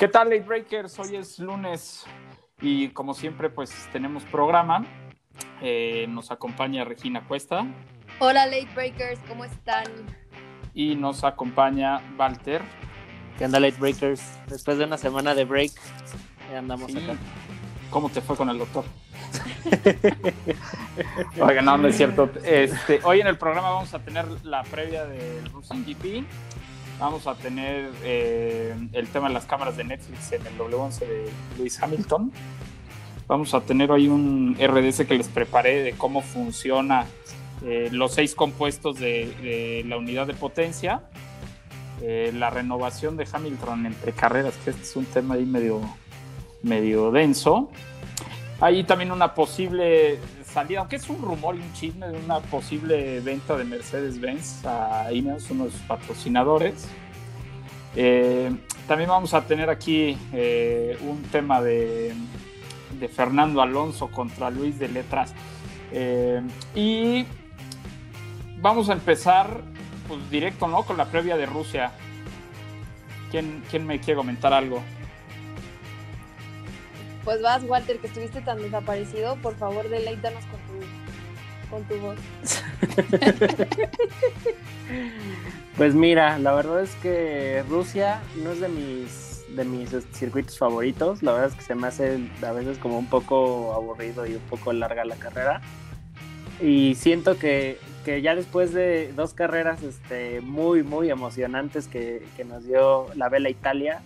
¿Qué tal, Late Breakers? Hoy es lunes y como siempre, pues tenemos programa. Eh, nos acompaña Regina Cuesta. Hola, Late Breakers, ¿cómo están? Y nos acompaña Walter. ¿Qué onda, Late Breakers? Después de una semana de break, ya andamos Sí. acá. ¿Cómo te fue con el doctor? Oiga, no, no es cierto. Este, hoy en el programa vamos a tener la previa del Russian GP. Vamos a tener eh, el tema de las cámaras de Netflix en el W11 de Lewis Hamilton. Vamos a tener hoy un RDS que les preparé de cómo funciona eh, los seis compuestos de, de la unidad de potencia. Eh, la renovación de Hamilton entre carreras, que este es un tema ahí medio, medio denso. Hay también una posible salida, aunque es un rumor y un chisme de una posible venta de Mercedes-Benz a Ineos, uno de sus patrocinadores. Eh, también vamos a tener aquí eh, un tema de, Fernando Alonso contra Luis de Letras. Eh, y vamos a empezar pues, directo ¿no? con la previa de Rusia. ¿Quién, ¿Quién me quiere comentar algo? Pues vas, Walter, que estuviste tan desaparecido. Por favor, deleítanos con tu, con tu voz. Pues mira, la verdad es que Rusia no es de mis, de mis circuitos favoritos. La verdad es que se me hace a veces como un poco aburrido y un poco larga la carrera. Y siento que, que ya después de dos carreras este, muy, muy emocionantes que, que nos dio la Vela Italia,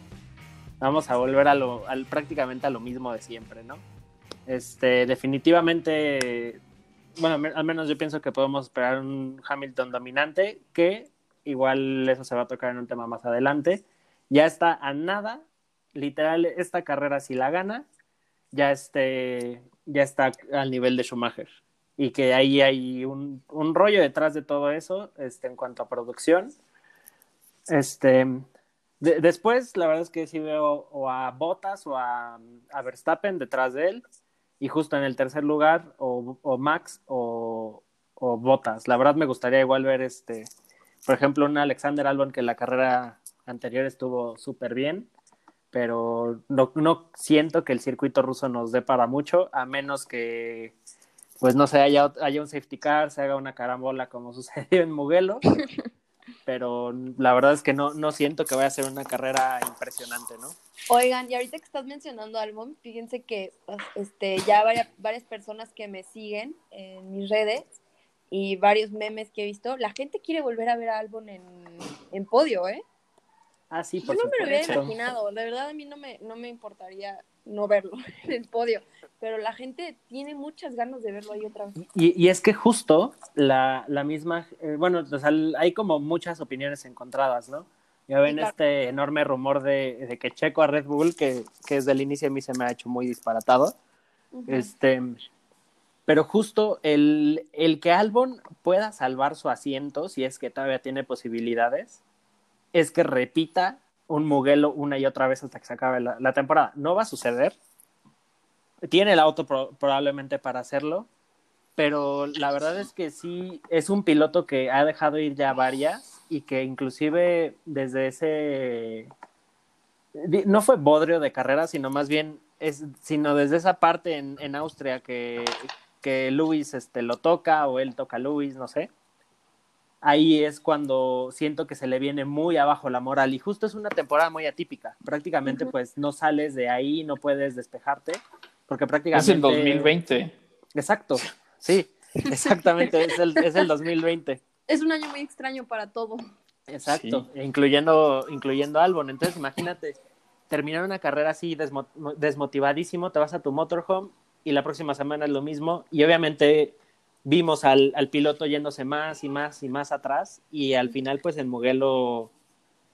vamos a volver a lo, al, prácticamente a lo mismo de siempre, ¿no? Este, definitivamente, bueno, al menos yo pienso que podemos esperar un Hamilton dominante, que igual eso se va a tocar en un tema más adelante. Ya está a nada, literal, esta carrera si la gana, ya, este, ya está al nivel de Schumacher. Y que ahí hay un, un rollo detrás de todo eso, este, en cuanto a producción. Este, de, después, la verdad es que sí veo o a Bottas o a, a, Verstappen detrás de él, y justo en el tercer lugar, o, o Max o, o, Bottas. La verdad me gustaría igual ver, este, por ejemplo, un Alexander Albon que en la carrera anterior estuvo súper bien, pero no, no siento que el circuito ruso nos dé para mucho, a menos que, pues no sé, haya, haya un safety car, se haga una carambola como sucedió en Mugello pero la verdad es que no, no siento que vaya a ser una carrera impresionante, ¿no? Oigan, y ahorita que estás mencionando Albon, fíjense que este, ya varias, varias personas que me siguen en mis redes y varios memes que he visto, la gente quiere volver a ver a Albon en, en podio, ¿eh? Ah, sí, por Yo no me lo hubiera imaginado, de verdad a mí no me, no me importaría no verlo en el podio, pero la gente tiene muchas ganas de verlo ahí otra vez. Y, y es que justo la, la misma, eh, bueno, o sea, hay como muchas opiniones encontradas, ¿no? Ya ven claro. este enorme rumor de, de, que Checo a Red Bull, que, que desde el inicio a mí se me ha hecho muy disparatado. Uh -huh. Este, pero justo el, el que Albon pueda salvar su asiento, si es que todavía tiene posibilidades, es que repita un Mugello una y otra vez hasta que se acabe la, temporada. No va a suceder. Tiene el auto pro, probablemente para hacerlo, pero la verdad es que sí, es un piloto que ha dejado ir ya varias y que inclusive desde ese... No fue bodrio de carrera, sino más bien, es, sino desde esa parte en, en Austria que, que Luis este, lo toca o él toca a Luis, no sé ahí es cuando siento que se le viene muy abajo la moral y justo es una temporada muy atípica. Prácticamente uh -huh. pues no sales de ahí, no puedes despejarte, porque prácticamente... Es el 2020. Exacto, sí, exactamente, es, el, es el 2020. Es un año muy extraño para todo. Exacto, sí. incluyendo, incluyendo Albon. Entonces imagínate, terminar una carrera así desmo desmotivadísimo, te vas a tu motorhome y la próxima semana es lo mismo y obviamente vimos al, al, piloto yéndose más y más y más atrás y al final pues el Mugello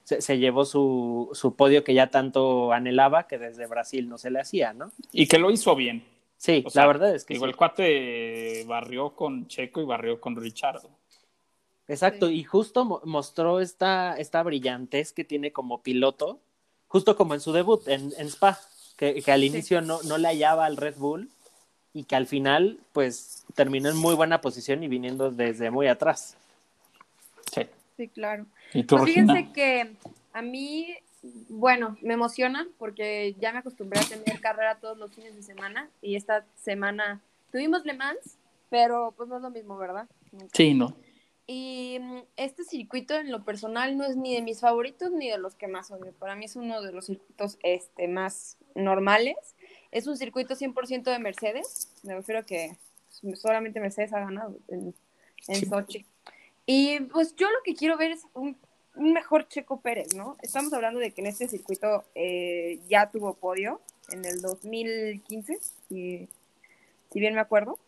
se, se llevó su, su, podio que ya tanto anhelaba que desde Brasil no se le hacía, ¿no? Y que lo hizo bien. Sí, o sea, la verdad es que digo, sí. el cuate barrió con Checo y barrió con Richardo. Exacto, sí. y justo mo mostró esta, esta brillantez que tiene como piloto, justo como en su debut en, en Spa, que, que al inicio no, no le hallaba al Red Bull y que al final pues terminó en muy buena posición y viniendo desde muy atrás. Sí. Sí, claro. ¿Y tú, pues fíjense que a mí Bueno, me emociona porque ya me acostumbré a tener carrera todos los fines de semana y esta semana tuvimos Le Mans, pero pues no es lo mismo, ¿verdad? Sí, no. Y este circuito en lo personal no es ni de mis favoritos ni de los que más odio. Para mí es uno de los circuitos este, más normales. Es un circuito 100% de Mercedes. Me refiero a que solamente Mercedes ha ganado en, en Sochi. Y pues yo lo que quiero ver es un un mejor Checo Pérez, ¿no? Estamos hablando de que en este circuito eh, ya tuvo podio en el 2015, si, si bien me acuerdo.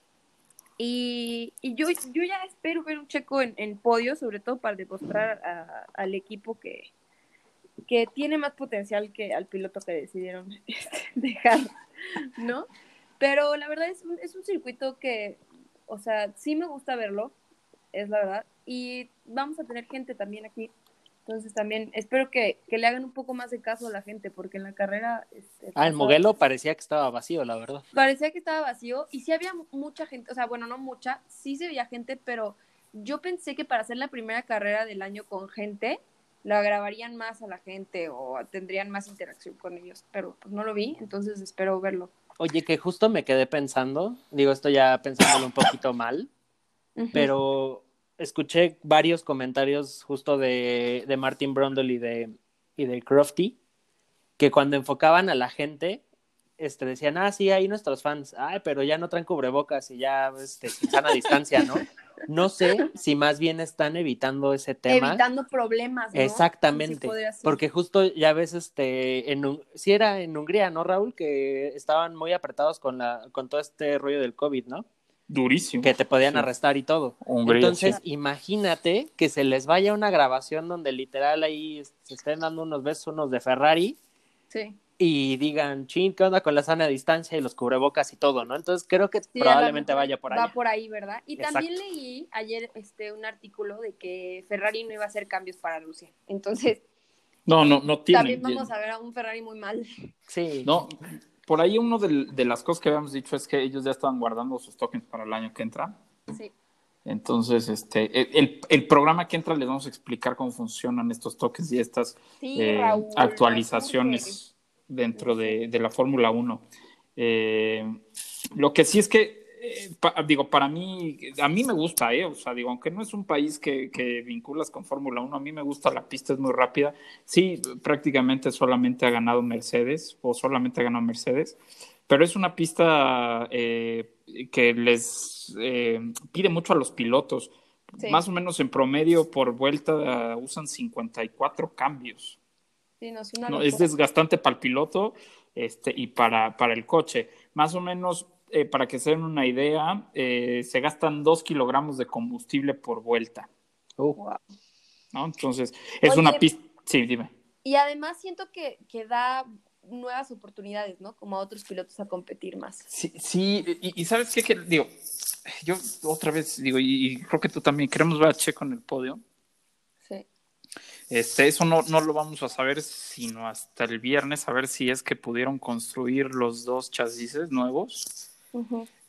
Y, y yo, yo ya espero ver un Checo en, podio, sobre todo para demostrar al equipo que, que tiene más potencial que al piloto que decidieron dejar, ¿no? Pero la verdad es un, es un circuito que, o sea, sí me gusta verlo, es la verdad. Y vamos a tener gente también aquí entonces también espero que, le hagan un poco más de caso a la gente, porque en la carrera... Este, ah, el Moguelo parecía que estaba vacío, la verdad. Parecía que estaba vacío y sí había mucha gente, o sea, bueno, no mucha, sí se veía gente, pero yo pensé que para hacer la primera carrera del año con gente, la grabarían más a la gente o tendrían más interacción con ellos, pero pues no lo vi, entonces espero verlo. Oye, que justo me quedé pensando, digo esto ya pensándolo un poquito mal, pero escuché varios comentarios justo de, de Martin Brundle y de, y de Crofty, que cuando enfocaban a la gente, este, decían, ah, sí, hay nuestros fans, ay, pero ya no traen cubrebocas y ya, este, sana distancia, ¿no? No sé si más bien están evitando ese tema. Evitando problemas, ¿no? Exactamente, porque justo ya ves, este, en, si era en Hungría, ¿no, Raúl? Que estaban muy apretados con, la, con todo este rollo del COVID, ¿no? Durísimo. Que te podían arrestar y todo. Entonces, imagínate que se les vaya una grabación donde literal ahí se estén dando unos besos unos de Ferrari. Sí. Y digan, ching, ¿qué onda con la sana distancia y los cubrebocas y todo, no? Entonces creo que probablemente vaya por ahí. Va por ahí, ¿verdad? Y también leí ayer este un artículo de que Ferrari no iba a hacer cambios para Rusia. Entonces. No, no, no tiene. También vamos a ver a un Ferrari muy mal. Sí. No, por ahí uno de, las cosas que habíamos dicho es que ellos ya estaban guardando sus tokens para el año que entra. Sí. Entonces, este, el, programa que entra les vamos a explicar cómo funcionan estos tokens y estas eh, actualizaciones dentro de, la Fórmula 1. Eh, lo que sí es que eh, digo, para mí, a mí me gusta, ¿eh? O sea, digo, aunque no es un país que, que vinculas con Fórmula 1, a mí me gusta, la pista es muy rápida. Sí, prácticamente solamente ha ganado Mercedes, o solamente ha ganado Mercedes, pero es una pista eh, que les pide mucho a los pilotos. Más o menos en promedio por vuelta usan 54 cambios. Sí, no, es, una no, es desgastante para el piloto este, y para, para el coche. Más o menos eh, para que se den una idea, eh, se gastan dos kilogramos de combustible por vuelta. Oh. ¿no? Entonces, es una pista. Sí, dime. Y además siento que, que, da nuevas oportunidades, ¿no? Como a otros pilotos a competir más. Sí, sí y, ¿sabes qué? Que, digo, yo otra vez digo, y, creo que tú también, queremos ver a Checo en el podio. Este, eso no, no lo vamos a saber sino hasta el viernes, a ver si es que pudieron construir los dos chasis nuevos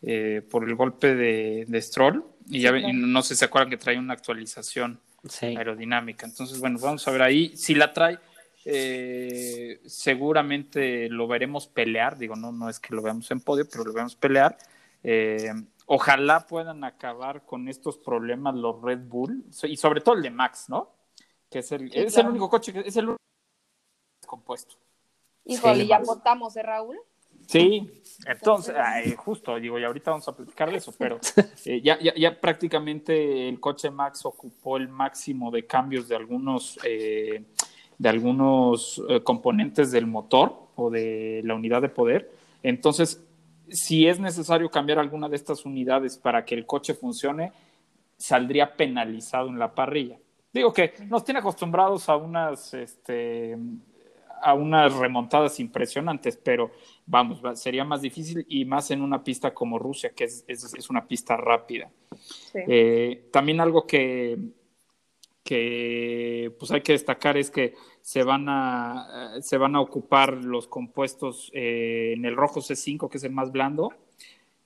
eh, por el golpe de, de Stroll. Y ya no sé si se acuerdan que trae una actualización aerodinámica. Entonces, bueno, vamos a ver ahí. Si la trae, eh, seguramente lo veremos pelear. Digo, no, no es que lo veamos en podio, pero lo vemos pelear. Eh, ojalá puedan acabar con estos problemas los Red Bull y sobre todo el de Max, ¿no? Que es el, es el único coche que es el único compuesto. Híjole, ya votamos, ¿eh, Raúl? Sí, entonces, justo, digo, y ahorita vamos a platicar de eso, pero eh, ya, ya, ya, prácticamente el coche Max ocupó el máximo de cambios de algunos, eh, de algunos eh, componentes del motor o de la unidad de poder. Entonces, si es necesario cambiar alguna de estas unidades para que el coche funcione, saldría penalizado en la parrilla. Digo que nos tiene acostumbrados a unas este, a unas remontadas impresionantes, pero vamos, sería más difícil y más en una pista como Rusia, que es, es, una pista rápida. Eh, también algo que, que pues hay que destacar es que se van a, se van a ocupar los compuestos eh, en el rojo C5, que es el más blando,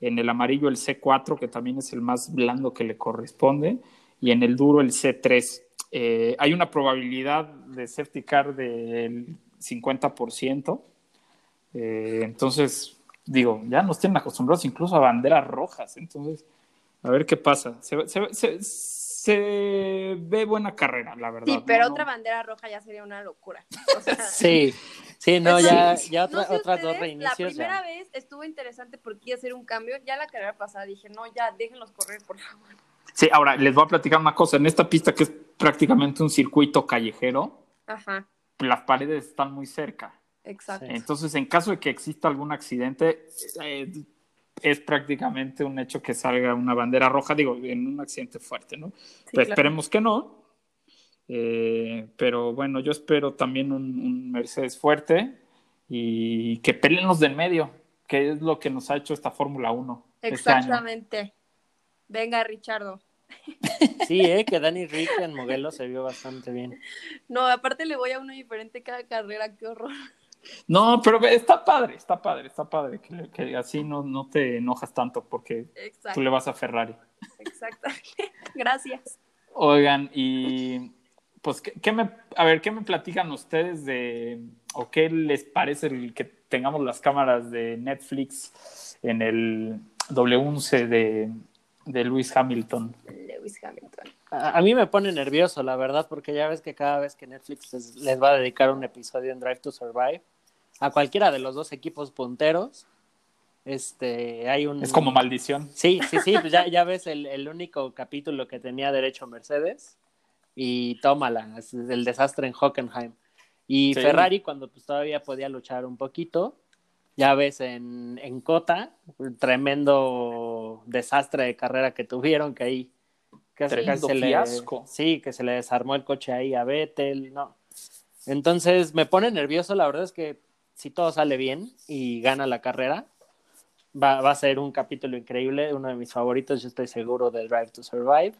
en el amarillo el C4, que también es el más blando que le corresponde, y en el duro el C3. Eh, hay una probabilidad de safety car del 50%. Eh, entonces, digo, ya nos tienen acostumbrados incluso a banderas rojas. Entonces, a ver qué pasa. Se, se, se, se ve buena carrera, la verdad. Sí, pero ¿no? otra bandera roja ya sería una locura. O sea, Sí, sí, no, ya, ya no otra- sé otras dos ustedes, reinicios. La primera ya. vez estuvo interesante porque iba a hacer un cambio. Ya la carrera pasada dije, no, ya, déjenlos correr, por favor. Sí, ahora les voy a platicar una cosa. En esta pista que es prácticamente un circuito callejero, Ajá, las paredes están muy cerca. exacto. Entonces, en caso de que exista algún accidente, eh, es prácticamente un hecho que salga una bandera roja, digo, en un accidente fuerte, ¿no? Pero claro. esperemos que no. Eh, pero bueno, yo espero también un, un Mercedes fuerte y que peleen los de en medio, que es lo que nos ha hecho esta Fórmula 1 este año. Exactamente. Venga, Richardo. Sí, eh, que Danny Rick en Moguelo se vio bastante bien. No, aparte le voy a uno diferente cada carrera, qué horror. No, pero está padre, está padre, está padre, que, que así no, no te enojas tanto porque tú le vas a Ferrari. exactamente. Gracias. Oigan, y pues, ¿qué, qué me, a ver, ¿qué me platican ustedes de, o qué les parece el que tengamos las cámaras de Netflix en el W11 de, de Lewis Hamilton? Lewis Hamilton. A, a mí me pone nervioso, la verdad, porque ya ves que cada vez que Netflix les, les va a dedicar un episodio en Drive to Survive, a cualquiera de los dos equipos punteros, este, hay un... Es como maldición. Sí, sí, sí, pues ya, ya ves el, el único capítulo que tenía derecho Mercedes y tómala, es el desastre en Hockenheim. Y Sí. Ferrari cuando pues todavía podía luchar un poquito, ya ves en, en Cota, un tremendo desastre de carrera que tuvieron, que ahí casi, Tremendo se le, sí, que se le desarmó el coche ahí a Vettel, no. Entonces me pone nervioso, la verdad es que si todo sale bien y gana la carrera, va, va a ser un capítulo increíble, uno de mis favoritos, yo estoy seguro de Drive to Survive.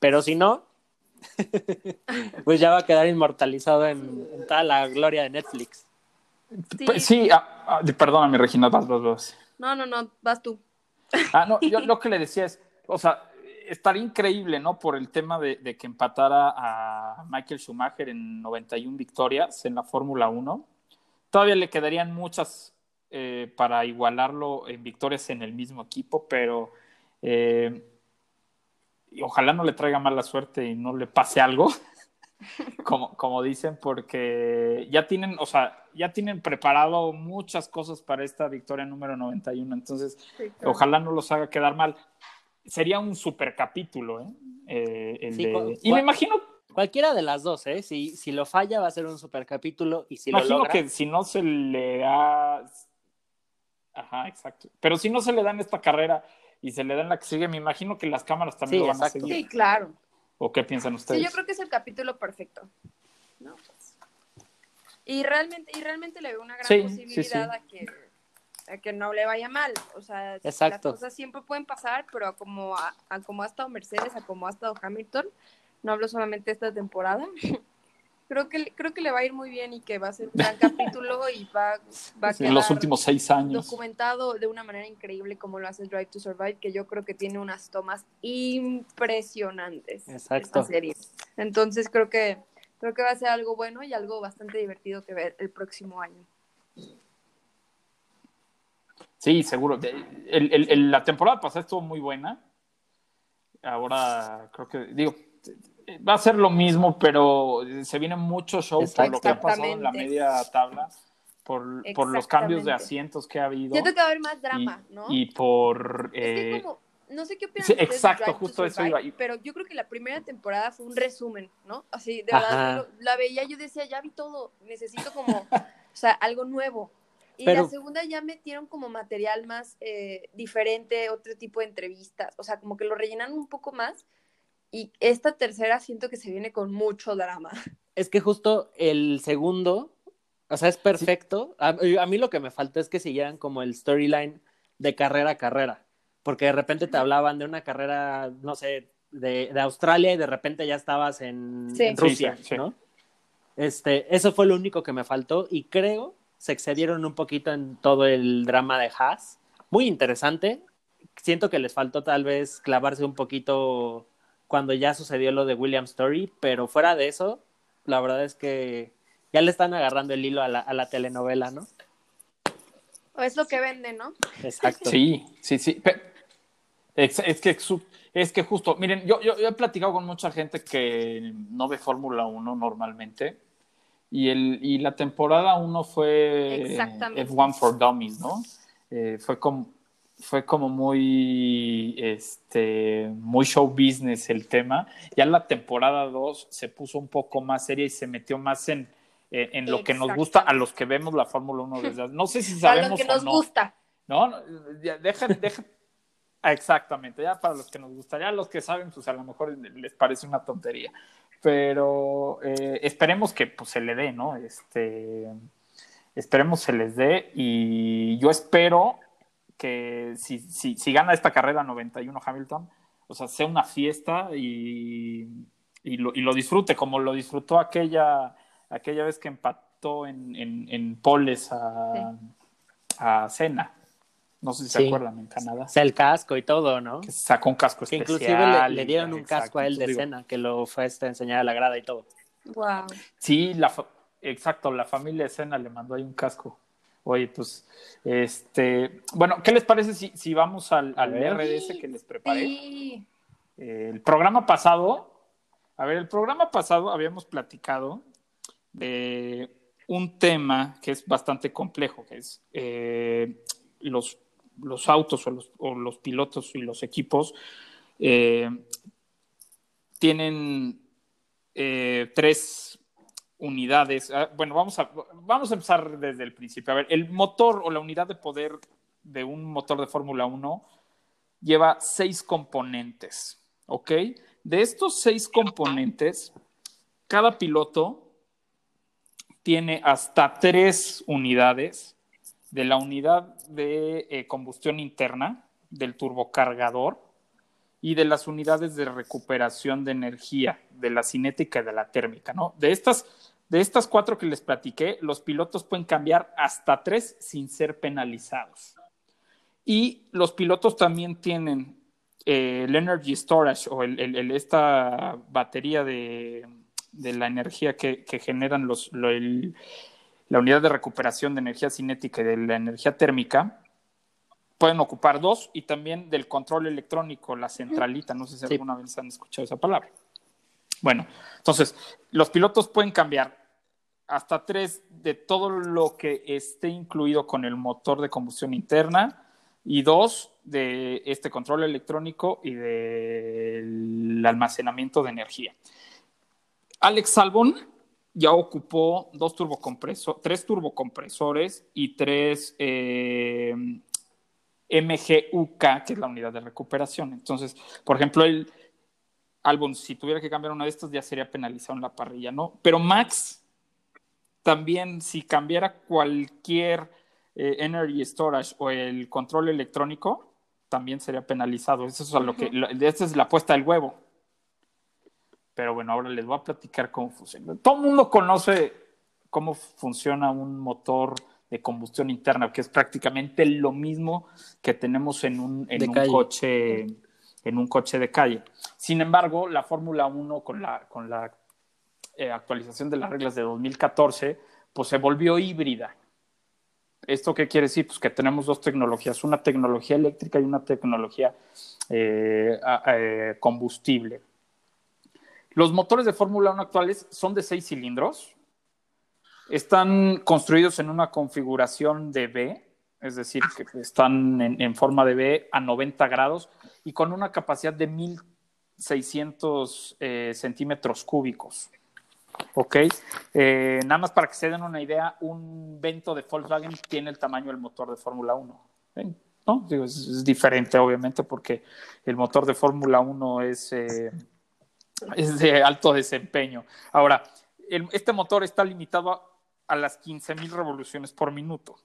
Pero si no, pues ya va a quedar inmortalizado en, en toda la gloria de Netflix. Sí. Pues, sí, ah, ah, perdóname, Regina, vas, vas, vas. No, no, no, vas tú. Ah, no, yo lo que le decía es, o sea, estaría increíble, ¿no? Por el tema de, de que empatara a Michael Schumacher en 91 victorias en la Fórmula 1. Todavía le quedarían muchas eh, para igualarlo en victorias en el mismo equipo, pero eh, y ojalá no le traiga mala suerte y no le pase algo, como, como dicen, porque ya tienen, o sea, ya tienen preparado muchas cosas para esta victoria número 91, entonces Ojalá no los haga quedar mal. Sería un super capítulo, ¿eh? Eh, el Sí, de- Y me imagino, Cualquiera de las dos, ¿eh? Si, si lo falla va a ser un super capítulo y si imagino lo logra... que si no se le da. Ajá, exacto. Pero si no se le da en esta carrera y se le da en la que sigue, me imagino que las cámaras también Sí, lo van exacto. a seguir. Sí, claro. ¿O qué piensan ustedes? Sí, yo creo que es el capítulo perfecto. ¿no? Pues, Y realmente, y realmente le veo una gran Sí, sí, posibilidad sí. A, que, a que no le vaya mal. O sea, Exacto. las cosas siempre pueden pasar, pero a como, a, a como ha estado Mercedes, a como ha estado Hamilton, no hablo solamente esta temporada. Creo que, creo que le va a ir muy bien y que va a ser un gran capítulo y va, va a Sí, los quedar últimos seis años. documentado de una manera increíble como lo hace Drive to Survive, que yo creo que tiene unas tomas impresionantes. Exacto. Esta serie. Entonces creo que creo que va a ser algo bueno y algo bastante divertido que ver el próximo año. Sí, seguro. De- el- el- el- la temporada pasada estuvo muy buena. Ahora creo que, digo, va a ser lo mismo, pero se viene mucho show por lo que ha pasado en la media tabla, por, por los cambios de asientos que ha habido Siento que va a haber más y, drama, ¿no? y por... es que eh, como, no sé qué opinan sí, exacto, justo eso iba. Y- Pero yo creo que la primera temporada fue un resumen, ¿no? Así, de verdad, lo- la veía, yo decía, ya vi todo, necesito como, o sea, algo nuevo. Y Pero- la segunda ya metieron como material más eh, diferente, otro tipo de entrevistas, o sea, como que lo rellenaron un poco más. Y esta tercera siento que se viene con mucho drama. Es que justo el segundo, o sea, es perfecto. A, a mí lo que me faltó es que siguieran como el storyline de carrera a carrera, porque de repente te hablaban de una carrera, no sé, de, de Australia y de repente ya estabas en, Sí. en Sí, Rusia, sí, sí. ¿no? Este, eso fue lo único que me faltó y creo se excedieron un poquito en todo el drama de Haas. Muy interesante. Siento que les faltó tal vez clavarse un poquito cuando ya sucedió lo de William Story, pero fuera de eso, la verdad es que ya le están agarrando el hilo a la, a la telenovela, ¿no? O es lo que vende, ¿no? Exacto. Sí, sí, sí. Es, es que, es que justo, miren, yo, yo, yo he platicado con mucha gente que no ve Fórmula 1 normalmente. Y, el, y la temporada 1 fue Exactamente. F1 for Dummies, ¿no? Eh, fue como fue como muy este muy show business el tema. Ya la temporada 2 se puso un poco más seria y se metió más en, en, en lo que nos gusta a los que vemos la Fórmula 1 desde hace- no sé si sabemos los que nos no. gusta. No, ya, dejen. Ah, Exactamente, ya para los que nos gusta, ya los que saben, pues a lo mejor les parece una tontería. Pero eh, esperemos que pues, se le dé, ¿no? Este, esperemos se les dé y yo espero que si, si, si gana esta carrera 91 Hamilton, o sea, sea una fiesta y, y, lo, y lo disfrute como lo disfrutó aquella, aquella vez que empató en, en, en poles a, a Senna. No sé si se Sí. acuerdan en Canadá. O sea, el casco y todo, ¿no? Que sacó un casco Que especial. inclusive le, le y- dieron un exacto. casco a él de digo, escena, que lo fue este, a enseñar a la grada y todo. Wow. Sí, la exacto, la familia de Senna le mandó ahí un casco. Oye, pues, este, bueno, ¿qué les parece si, si vamos al, al. RDS que les preparé? Sí. Eh, el programa pasado, a ver, el programa pasado habíamos platicado de un tema que es bastante complejo, que es eh, los, los autos o los, o los pilotos y los equipos eh, tienen eh, tres unidades. Ah, Bueno, vamos a, vamos a empezar desde el principio. A ver, el motor o la unidad de poder de un motor de Fórmula 1 lleva seis componentes, ¿ok? De estos seis componentes, cada piloto tiene hasta tres unidades de la unidad de eh, combustión interna, del turbocargador y de las unidades de recuperación de energía, de la cinética y de la térmica, ¿no? De estas, de estas cuatro que les platiqué, los pilotos pueden cambiar hasta tres sin ser penalizados. Y los pilotos también tienen eh, el energy storage o el- el- el- esta batería de, de la energía que, que generan los, lo- la unidad de recuperación de energía cinética y de la energía térmica. Pueden ocupar dos y también del control electrónico, la centralita. No sé si Sí. alguna vez han escuchado esa palabra. Bueno, entonces, los pilotos pueden cambiar hasta tres de todo lo que esté incluido con el motor de combustión interna y dos de este control electrónico y del almacenamiento de energía. Alex Salbon ya ocupó dos tres turbocompresores y tres eh, MGUK, que es la unidad de recuperación. Entonces, por ejemplo, el Albon, si tuviera que cambiar una de estas, ya sería penalizado en la parrilla, ¿no? Pero Max, también, si cambiara cualquier eh, Energy Storage o el control electrónico, también sería penalizado. Eso es a lo que, lo- esta es la apuesta del huevo. Pero bueno, ahora les voy a platicar cómo funciona. Todo el mundo conoce cómo funciona un motor de combustión interna, que es prácticamente lo mismo que tenemos en un, en un coche en un coche de calle. Sin embargo, la Fórmula 1 con la, con la eh, actualización de las reglas de 2014, pues se volvió híbrida. ¿Esto qué quiere decir? Pues que tenemos dos tecnologías, una tecnología eléctrica y una tecnología eh, eh, combustible. Los motores de Fórmula 1 actuales son de seis cilindros, están construidos en una configuración de V, es decir, que están en, forma de V a 90 grados y con una capacidad de 1600 eh, centímetros cúbicos. Ok, Eh, nada más para que se den una idea, un Vento de Volkswagen tiene el tamaño del motor de Fórmula 1. ¿ven? ¿No? Es, diferente, obviamente, porque el motor de Fórmula 1 es, eh, es de alto desempeño. Ahora, este motor está limitado a, a las 15.000 revoluciones por minuto.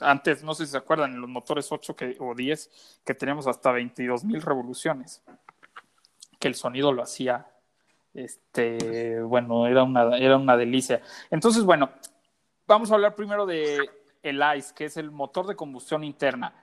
Antes, no sé si se acuerdan, en los motores 8 que, o 10, que teníamos hasta 22.000 revoluciones, que el sonido lo hacía, este, bueno, era una, era una delicia. Entonces, bueno, vamos a hablar primero de el ICE, que es el motor de combustión interna.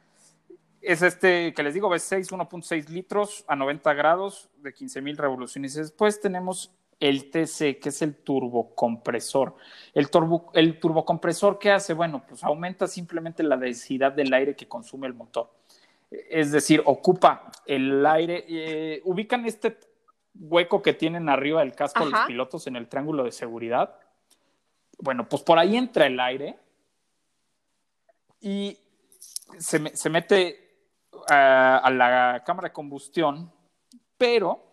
Es este que les digo, V6, 1.6 litros a 90 grados de 15.000 revoluciones. Después tenemos el TC, que es el turbocompresor. El, turbo, el turbocompresor, ¿qué hace? Bueno, pues aumenta simplemente la densidad del aire que consume el motor. Es decir, ocupa el aire. Eh, ubican este hueco que tienen arriba del casco los pilotos en el triángulo de seguridad. Bueno, pues por ahí entra el aire y se, mete a la cámara de combustión, pero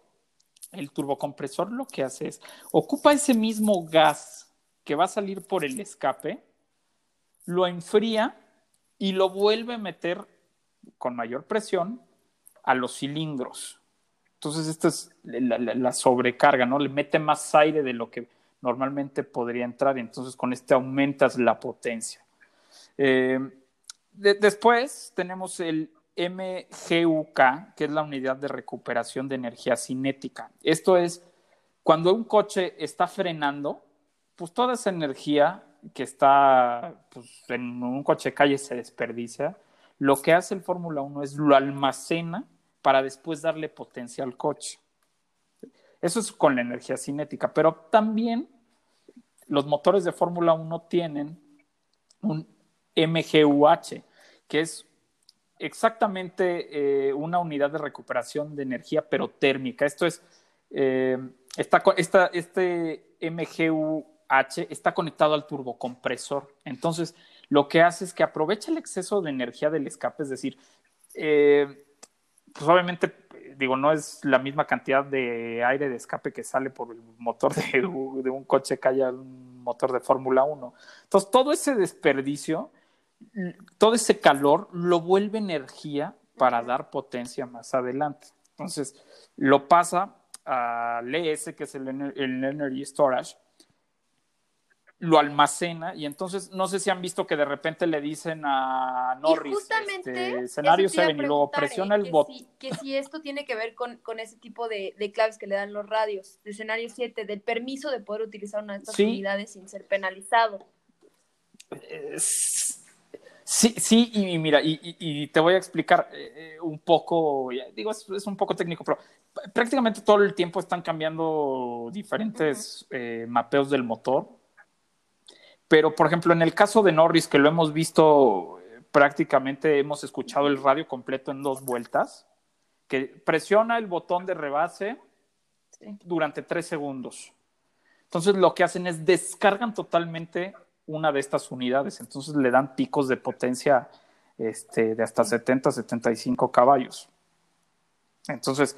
el turbocompresor lo que hace es, ocupa ese mismo gas que va a salir por el escape, lo enfría y lo vuelve a meter con mayor presión a los cilindros. Entonces, esta es la, sobrecarga, ¿no? Le mete más aire de lo que normalmente podría entrar entonces con este aumentas la potencia. Eh, después tenemos el MGUK, que es la unidad de recuperación de energía cinética. Esto es cuando un coche está frenando, pues toda esa energía que está pues, en un coche calle se desperdicia. Lo que hace el Fórmula 1 es lo almacena para después darle potencia al coche. Eso es con la energía cinética, pero también los motores de Fórmula 1 tienen un MGUH, que es exactamente eh, una unidad de recuperación de energía, pero térmica. Esto es, eh, este MGUH está conectado al turbocompresor. Entonces, lo que hace es que aprovecha el exceso de energía del escape, es decir, eh, pues obviamente, digo, no es la misma cantidad de aire de escape que sale por el motor de, de un coche que haya un motor de Fórmula 1. Entonces, todo ese desperdicio todo ese calor lo vuelve energía para dar potencia más adelante. Entonces, lo pasa al ES, que es el, Energy Storage, lo almacena y entonces no sé si han visto que de repente le dicen a Norris, este, escenario 7 y luego presiona el botón. que si esto tiene que ver con, ese tipo de, claves que le dan los radios, de escenario 7, del permiso de poder utilizar una de estas unidades sin ser penalizado. Sí, sí, y, mira, y, te voy a explicar eh, un poco, digo, es, un poco técnico, pero prácticamente todo el tiempo están cambiando diferentes eh, mapeos del motor. Pero, por ejemplo, en el caso de Norris, que lo hemos visto eh, prácticamente, hemos escuchado el radio completo en dos vueltas, que presiona el botón de rebase durante tres segundos. Entonces, lo que hacen es descargan totalmente una de estas unidades. Entonces le dan picos de potencia este, de hasta 70, 75 caballos. Entonces,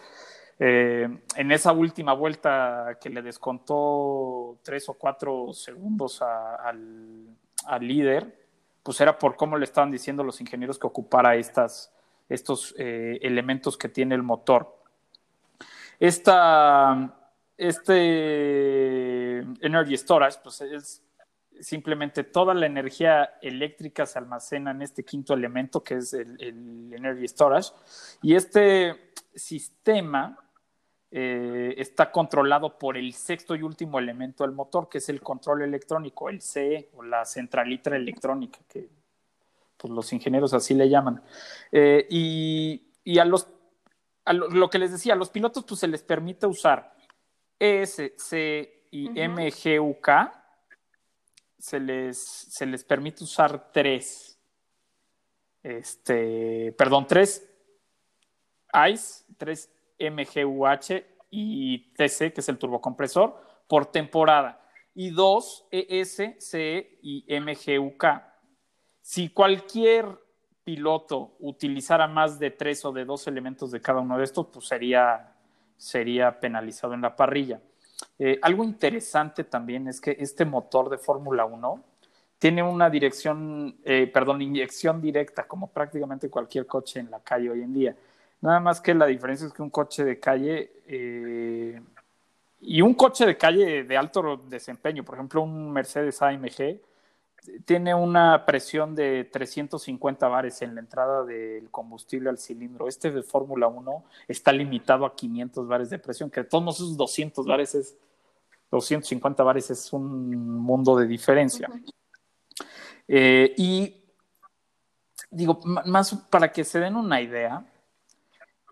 eh, en esa última vuelta que le descontó tres o cuatro segundos al, líder, pues era por cómo le estaban diciendo los ingenieros que ocupara estas, estos eh, elementos que tiene el motor. Esta, este Energy Storage, pues es simplemente toda la energía eléctrica se almacena en este quinto elemento que es el, Energy Storage. Y este sistema eh, está controlado por el sexto y último elemento del motor, que es el control electrónico, el CE o la centralitra electrónica, que pues, los ingenieros así le llaman. Eh, y, a los lo, que les decía, a los pilotos pues, se les permite usar ES, C y MGUK se les, se les permite usar tres, este, perdón, tres ICE, tres MGUH y TC, que es el turbocompresor, por temporada, y dos ES, CE y MGUK. Si cualquier piloto utilizara más de tres o de dos elementos de cada uno de estos, pues sería, sería penalizado en la parrilla. Eh, algo interesante también es que este motor de Fórmula 1 tiene una dirección, eh, perdón, inyección directa, como prácticamente cualquier coche en la calle hoy en día. Nada más que la diferencia es que un coche de calle eh, y un coche de calle de alto desempeño, por ejemplo, un Mercedes AMG, tiene una presión de 350 bares en la entrada del combustible al cilindro. Este de Fórmula 1 está limitado a 500 bares de presión, que de todos esos 200 bares es 250 bares es un mundo de diferencia. Eh, y digo, más para que se den una idea,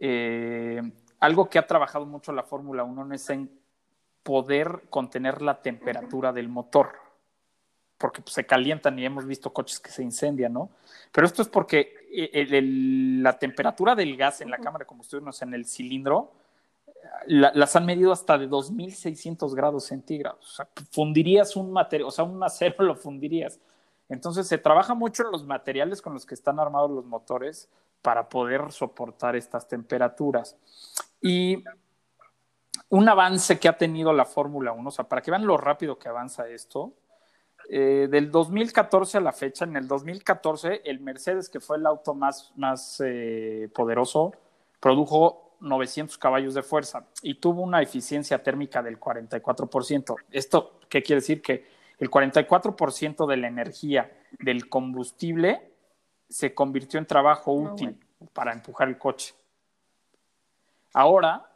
eh, algo que ha trabajado mucho la Fórmula 1 es en poder contener la temperatura del motor, porque pues, se calientan y hemos visto coches que se incendian, ¿no? Pero esto es porque eh, el- el- la temperatura del gas en la cámara de combustión, o sea, en el cilindro, la- las han medido hasta de 2600 grados centígrados. O sea, fundirías un material, o sea, un acero lo fundirías. Entonces se trabaja mucho en los materiales con los que están armados los motores para poder soportar estas temperaturas. Y un avance que ha tenido la Fórmula 1, o sea, para que vean lo rápido que avanza esto, eh, del 2014 a la fecha, en el 2014, el Mercedes, que fue el auto más, más eh, poderoso, produjo 900 caballos de fuerza y tuvo una eficiencia térmica del 44%. ¿Esto qué quiere decir? Que el 44% de la energía del combustible se convirtió en trabajo No, útil para empujar el coche. Ahora,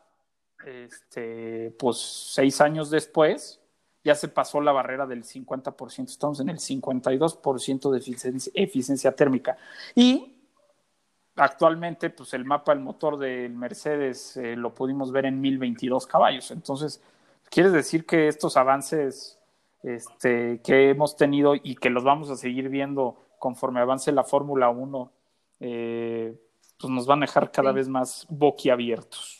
este, pues seis años después, ya se pasó la barrera del 50%, estamos en el 52% de eficiencia, eficiencia térmica. Y actualmente, pues el mapa del motor del Mercedes eh, lo pudimos ver en 1022 caballos. Entonces, ¿quieres decir que estos avances este, que hemos tenido y que los vamos a seguir viendo conforme avance la Fórmula 1, eh, pues nos van a dejar cada Sí. vez más boquiabiertos?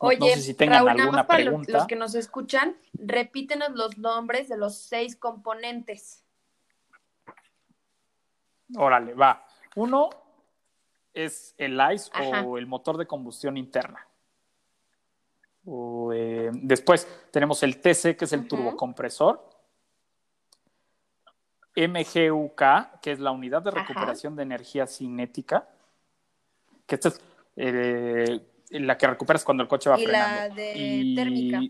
Oye, no sé si tengan Raúl, nada alguna más para los, pregunta. los que nos escuchan, repítenos los nombres de los seis componentes. Órale, va. Uno es el ICE Ajá. o el motor de combustión interna. O, eh, después tenemos el TC, que es el turbocompresor. MGUK, que es la unidad de Ajá. recuperación de energía cinética. Que esta es eh, la que recuperas cuando el coche va Y la frenando. de Y térmica.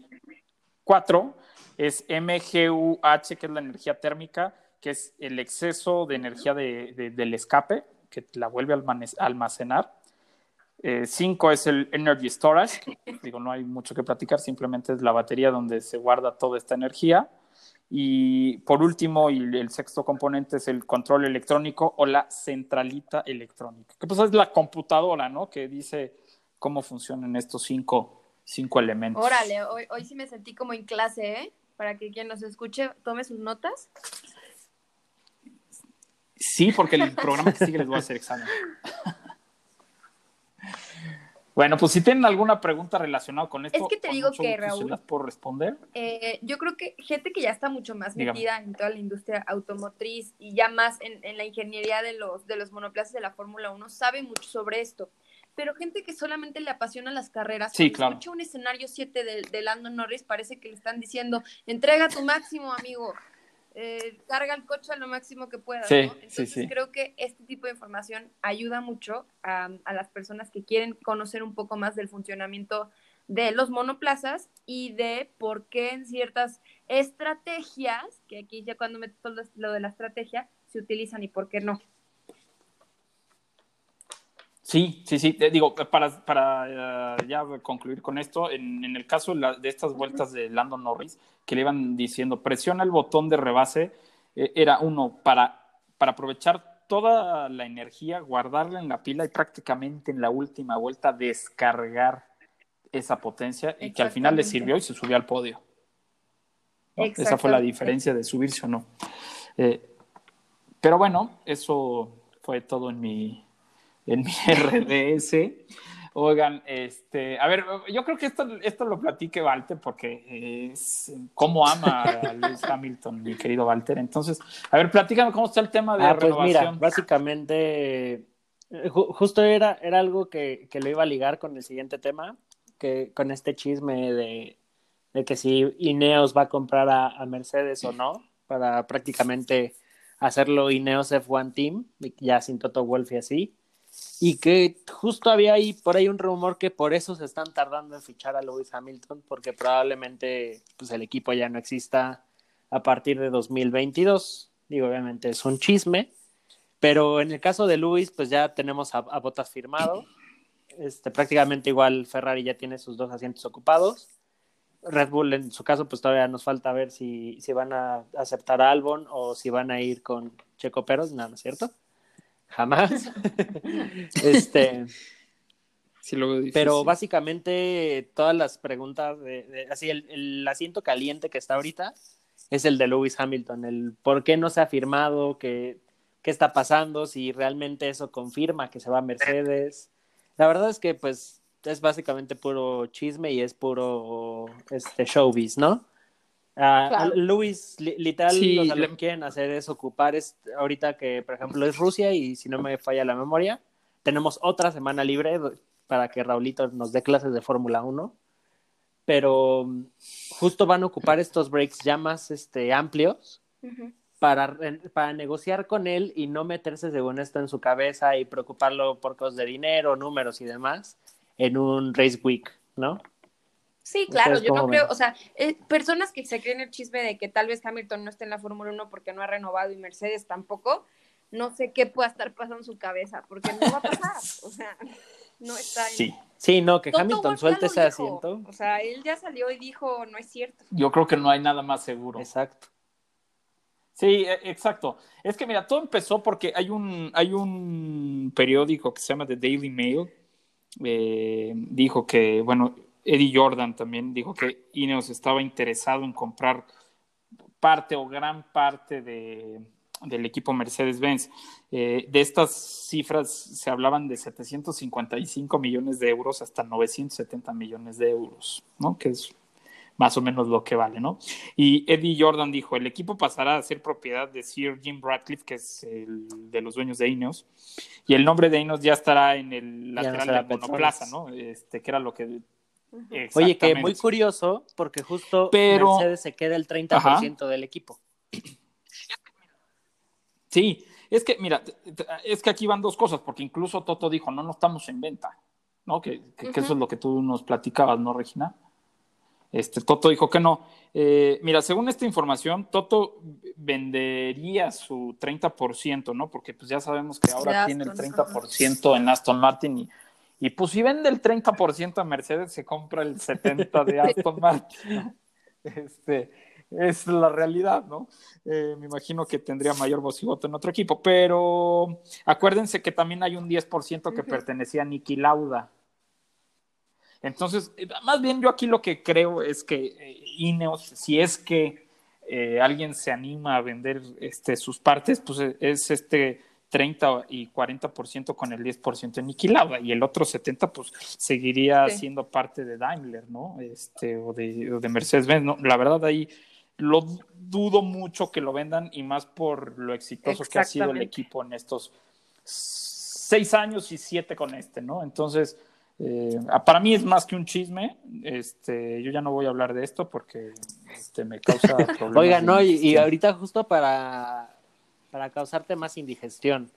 Cuatro es MGUH, que es la energía térmica, que es el exceso de energía de- de- del escape, que la vuelve a almacenar. Eh, cinco es el Energy Storage. Digo, no hay mucho que platicar, simplemente es la batería donde se guarda toda esta energía. Y por último, y el sexto componente es el control electrónico o la centralita electrónica, que pues es la computadora, ¿no? Que dice cómo funcionan estos cinco, cinco elementos. Órale, hoy, hoy sí me sentí como en clase, ¿eh? Para que quien nos escuche tome sus notas. Sí, porque el programa que sigue les voy a hacer examen. Bueno, pues si tienen alguna pregunta relacionada con esto, Es que te digo que, Raúl, las puedo responder. Eh, yo creo que gente que ya está mucho más Dígame. metida en toda la industria automotriz y ya más en, en la ingeniería de los, de los monoplazas de la Fórmula 1 sabe mucho sobre esto. Pero gente que solamente le apasiona las carreras, Sí, claro. escucha un escenario 7 de, de Lando Norris, parece que le están diciendo, entrega tu máximo, amigo. Eh, carga el coche a lo máximo que puedas. Sí, ¿no? Entonces sí. creo que este tipo de información ayuda mucho a, a las personas que quieren conocer un poco más del funcionamiento de los monoplazas y de por qué en ciertas estrategias, que aquí ya cuando meto todo lo de la estrategia, se utilizan y por qué no. Sí, sí, sí. Te digo, para, para eh, ya concluir con esto, en, en el caso de, la- de estas vueltas de Lando Norris, que le iban diciendo, presiona el botón de rebase, eh, era uno, para, para aprovechar toda la energía, guardarla en la pila y prácticamente en la última vuelta descargar esa potencia y que al final le sirvió y se subió al podio. ¿no? Esa fue la diferencia de subirse o no. Eh, pero bueno, eso fue todo en mi, en mi RDS. Oigan, este, a ver, yo creo que esto, esto lo platique Walter porque es cómo ama a Lewis Hamilton, mi querido Walter. Entonces, a ver, platícame cómo está el tema de Ah, pues mira, básicamente, eh, ju- justo era, era algo que, que lo iba a ligar con el siguiente tema, que con este chisme de, de que si Ineos va a comprar a, a Mercedes o no, para prácticamente hacerlo Ineos F1 Team, ya sin Toto Wolff y así. Y que justo había ahí por ahí un rumor que por eso se están tardando en fichar a Lewis Hamilton, porque probablemente pues, el equipo ya no exista a partir de 2022. Digo, obviamente es un chisme, pero en el caso de Lewis, pues ya tenemos a, a Bottas firmado. Este, prácticamente igual Ferrari ya tiene sus dos asientos ocupados. Red Bull, en su caso, pues todavía nos falta ver si, si van a aceptar a Albon o si van a ir con Checo Pérez, no, ¿no es cierto? Jamás. este, Sí, lo veo difícil. Pero básicamente todas las preguntas, de, de- así el, el asiento caliente que está ahorita es el de Lewis Hamilton, el por qué no se ha firmado, qué, qué está pasando, si realmente eso confirma que se va a Mercedes. La verdad es que pues es básicamente puro chisme y es puro este showbiz, ¿no? Ah, Claro. Lewis, li- literal, Sí, o sea, lo que quieren hacer es ocupar es, ahorita que, por ejemplo, es Rusia y si no me falla la memoria, tenemos otra semana libre para que Raulito nos dé clases de Fórmula 1, pero mm, justo van a ocupar estos breaks ya más este, amplios Ujú. para, re- para negociar con él y no meterse según esto en su cabeza y preocuparlo por cosas de dinero, números y demás en un race week, ¿no? Sí, claro, ¿Ustedes yo no creo, o sea, eh, personas que se creen el chisme de que tal vez Hamilton no esté en la Fórmula 1 porque no ha renovado y Mercedes tampoco, no sé qué pueda estar pasando en su cabeza, porque no va a pasar, o sea, no está en... Sí, Sí, no, que Toto Hamilton suelte ese dijo, asiento. O sea, él ya salió y dijo, no es cierto. yo creo que no hay nada más seguro. Exacto. Sí, e- exacto. Es que mira, todo empezó porque hay un, hay un periódico que se llama The Daily Mail. eh, dijo que, bueno, Eddie Jordan también dijo que Ineos estaba interesado en comprar parte o gran parte de, del equipo Mercedes-Benz. Eh, de estas cifras se hablaban de 755 millones de euros hasta 970 millones de euros, ¿no? Que es más o menos lo que vale, ¿no? Y Eddie Jordan dijo, el equipo pasará a ser propiedad de Sir Jim Radcliffe, que es el de los dueños de Ineos, y el nombre de Ineos ya estará en el no lateral será de monoplaza. ¿no? Este, que era lo que... Oye, que muy curioso, porque justo Pero- Mercedes se queda el 30% del equipo. Sí, es que, mira, es que aquí van dos cosas, porque incluso Toto dijo, no, no estamos en venta, ¿no? Que, que- que eso es lo que tú nos platicabas, ¿no, Regina? Este, Toto dijo que no. Eh, mira, según esta información, Toto vendería su 30%, ¿no? Porque pues ya sabemos que ahora De tiene el Aston, 30% en Aston Martin y, y pues si vende el 30% a Mercedes, se compra el 70% de Aston Martin, ¿no? Este, es la realidad, ¿no? Eh, me imagino que tendría mayor voz y voto en otro equipo, pero acuérdense que también hay un 10% que pertenecía a Niki Lauda. Entonces, eh, más bien yo aquí lo que creo es que eh, Ineos, si es que eh, alguien se anima a vender este, sus partes, pues es este 30 y 40% con el 10% en Niki Lauda y el otro 70 pues seguiría Sí. siendo parte de Daimler, ¿no? Este, o de, o de Mercedes-Benz, ¿no? La verdad ahí lo dudo mucho que lo vendan y más por lo exitoso que ha sido el equipo en estos seis años y siete con este, ¿no? Entonces, eh, para mí es más que un chisme. Este, yo ya no voy a hablar de esto porque este, me causa problemas. Oiga, de no, y, ahorita justo para, para causarte más indigestión.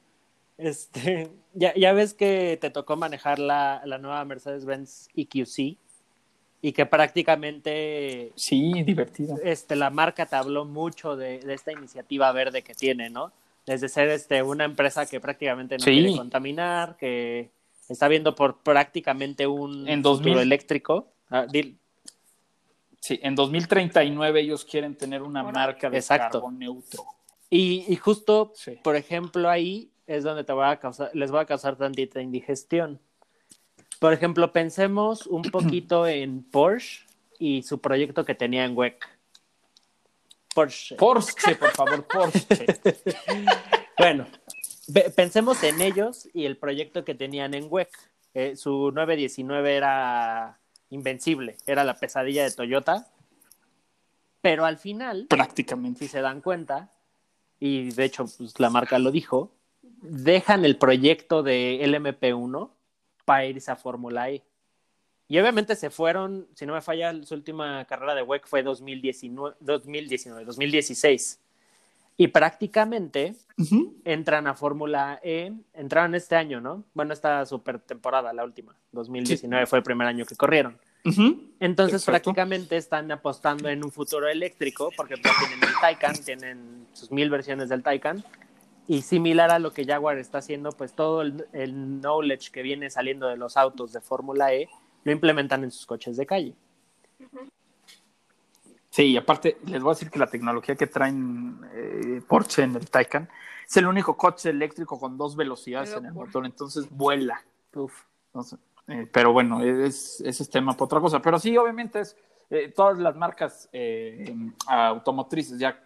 Este, ya, ya ves que te tocó manejar la, la nueva Mercedes-Benz EQC y que prácticamente Sí, divertido. este, la marca te habló mucho de, de esta iniciativa verde que tiene, ¿no? Desde ser este, una empresa que prácticamente no Sí. quiere contaminar, que está viendo por prácticamente un En futuro 2000. eléctrico. Ah, dil- Sí, en 2039 ellos quieren tener una marca de Exacto. carbón neutro. Y, y justo, Sí. por ejemplo, ahí es donde te voy a causar, les voy a causar tantita indigestión. Por ejemplo, pensemos un poquito en Porsche y su proyecto que tenía en WEC. Porsche. Porsche, por favor, Porsche. Bueno, pensemos en ellos y el proyecto que tenían en WEC. Eh, su 919 era invencible, era la pesadilla de Toyota. Pero al final, Prácticamente. si se dan cuenta, y de hecho pues, la marca lo dijo, dejan el proyecto de LMP1 para irse a Fórmula E. Y obviamente se fueron, si no me falla, su última carrera de WEC fue 2019, 2019 2016. Y prácticamente Ujú. entran a Fórmula E, entraron este año, ¿no? Bueno, esta super temporada, la última. 2019 fue el primer año que corrieron. Entonces Exacto. prácticamente están apostando en un futuro eléctrico porque pues, tienen el Taycan, tienen sus mil versiones del Taycan y similar a lo que Jaguar está haciendo, pues todo el, el knowledge que viene saliendo de los autos de Fórmula E lo implementan en sus coches de calle. Sí, y aparte, les voy a decir que la tecnología que traen eh, Porsche en el Taycan es el único coche eléctrico con dos velocidades en el motor, entonces vuela. Uf. Entonces, Eh, pero bueno, es, ese es tema para otra cosa. Pero sí, obviamente es eh, todas las marcas eh, automotrices ya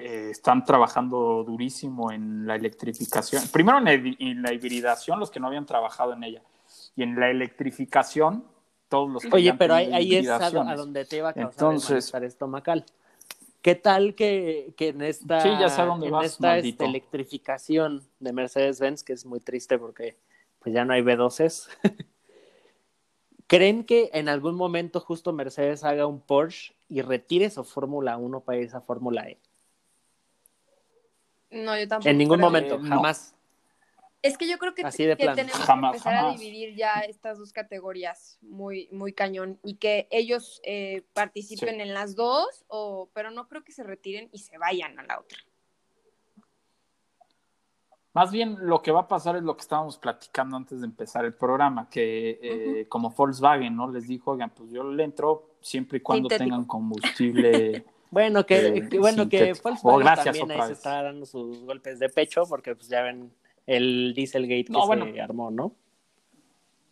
están trabajando durísimo en la electrificación. Primero en la, hibridación, los que no habían trabajado en ella. Y en la electrificación, todos los que Oye, pero ahí, es a, donde te iba a causar Entonces, el estomacal. ¿Qué tal que, que en esta, en esta este, electrificación de Mercedes-Benz, que es muy triste porque pues ya no hay B12s, ¿creen que en algún momento justo Mercedes haga un Porsche y retire su Fórmula 1 para irse a Fórmula E? No, yo tampoco. En ningún momento, jamás. Es que yo creo que, tenemos que empezar a dividir ya estas dos categorías muy, muy cañón y que ellos eh, participen en las dos, o, pero no creo que se retiren y se vayan a la otra. Más bien lo que va a pasar es lo que estábamos platicando antes de empezar el programa, que eh, como Volkswagen, ¿no? Les dijo, oigan, pues yo le entro siempre y cuando tengan combustible. bueno, que, eh, bueno, que Volkswagen también ahí se está dando sus golpes de pecho, porque pues ya ven el Dieselgate que se armó, ¿no?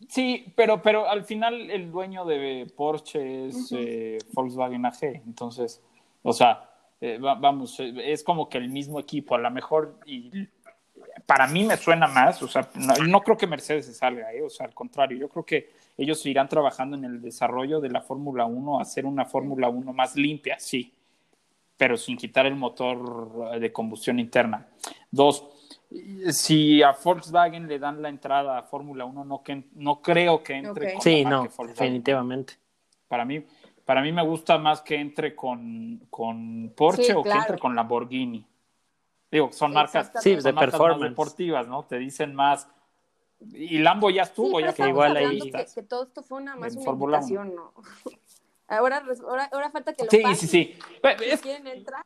Sí, pero, pero al final el dueño de Porsche es eh, Volkswagen AG, entonces, o sea, eh, vamos, eh, es como que el mismo equipo, a lo mejor, y para mí me suena más, o sea, no, creo que Mercedes se salga, o sea, al contrario, yo creo que ellos irán trabajando en el desarrollo de la Fórmula 1, hacer una Fórmula 1 más limpia, sí, pero sin quitar el motor de combustión interna. Dos, si a Volkswagen le dan la entrada a Fórmula 1, no, que, no creo que entre con Sí, no, definitivamente. Para mí, para mí me gusta más que entre con, con Porsche o que entre con Lamborghini. Digo, son marcas, sí, de performance. deportivas, ¿no? Te dicen más. Y Lambo ya estuvo, ya que igual ahí. Que, todo esto fue una más una invitación, ¿no? ahora, ahora, falta que lo Sí, sí, sí. ¿Quieren entrar?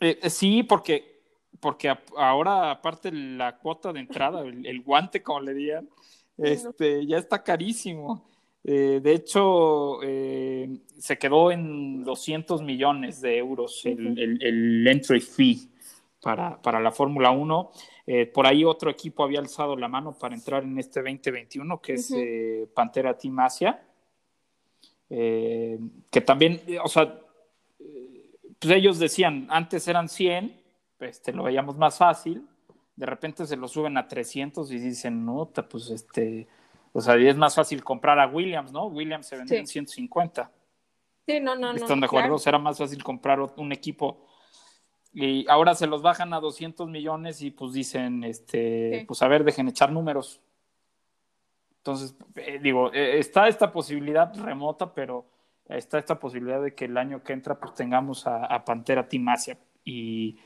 Eh, eh, sí, porque porque ahora aparte la cuota de entrada, el, guante como le digan, este, ya está carísimo. Eh, de hecho, eh, se quedó en 200 millones de euros el, entry fee para, para la Fórmula 1. Eh, por ahí otro equipo había alzado la mano para entrar en este 2021, que es Pantera Team Asia, que también, o sea, pues ellos decían, antes eran 100 este, lo veíamos más fácil, de repente se lo suben a 300 y dicen, no, pues este, o sea, es más fácil comprar a Williams, ¿no? Williams se vende en 150. Sí, no, no, no. ¿Están de acuerdo? Será más fácil comprar un equipo. Y ahora se los bajan a 200 millones y pues dicen, este, pues a ver, dejen echar números. Entonces, eh, digo, eh, está esta posibilidad remota, pero está esta posibilidad de que el año que entra pues tengamos a, a Pantera Team Asia. Y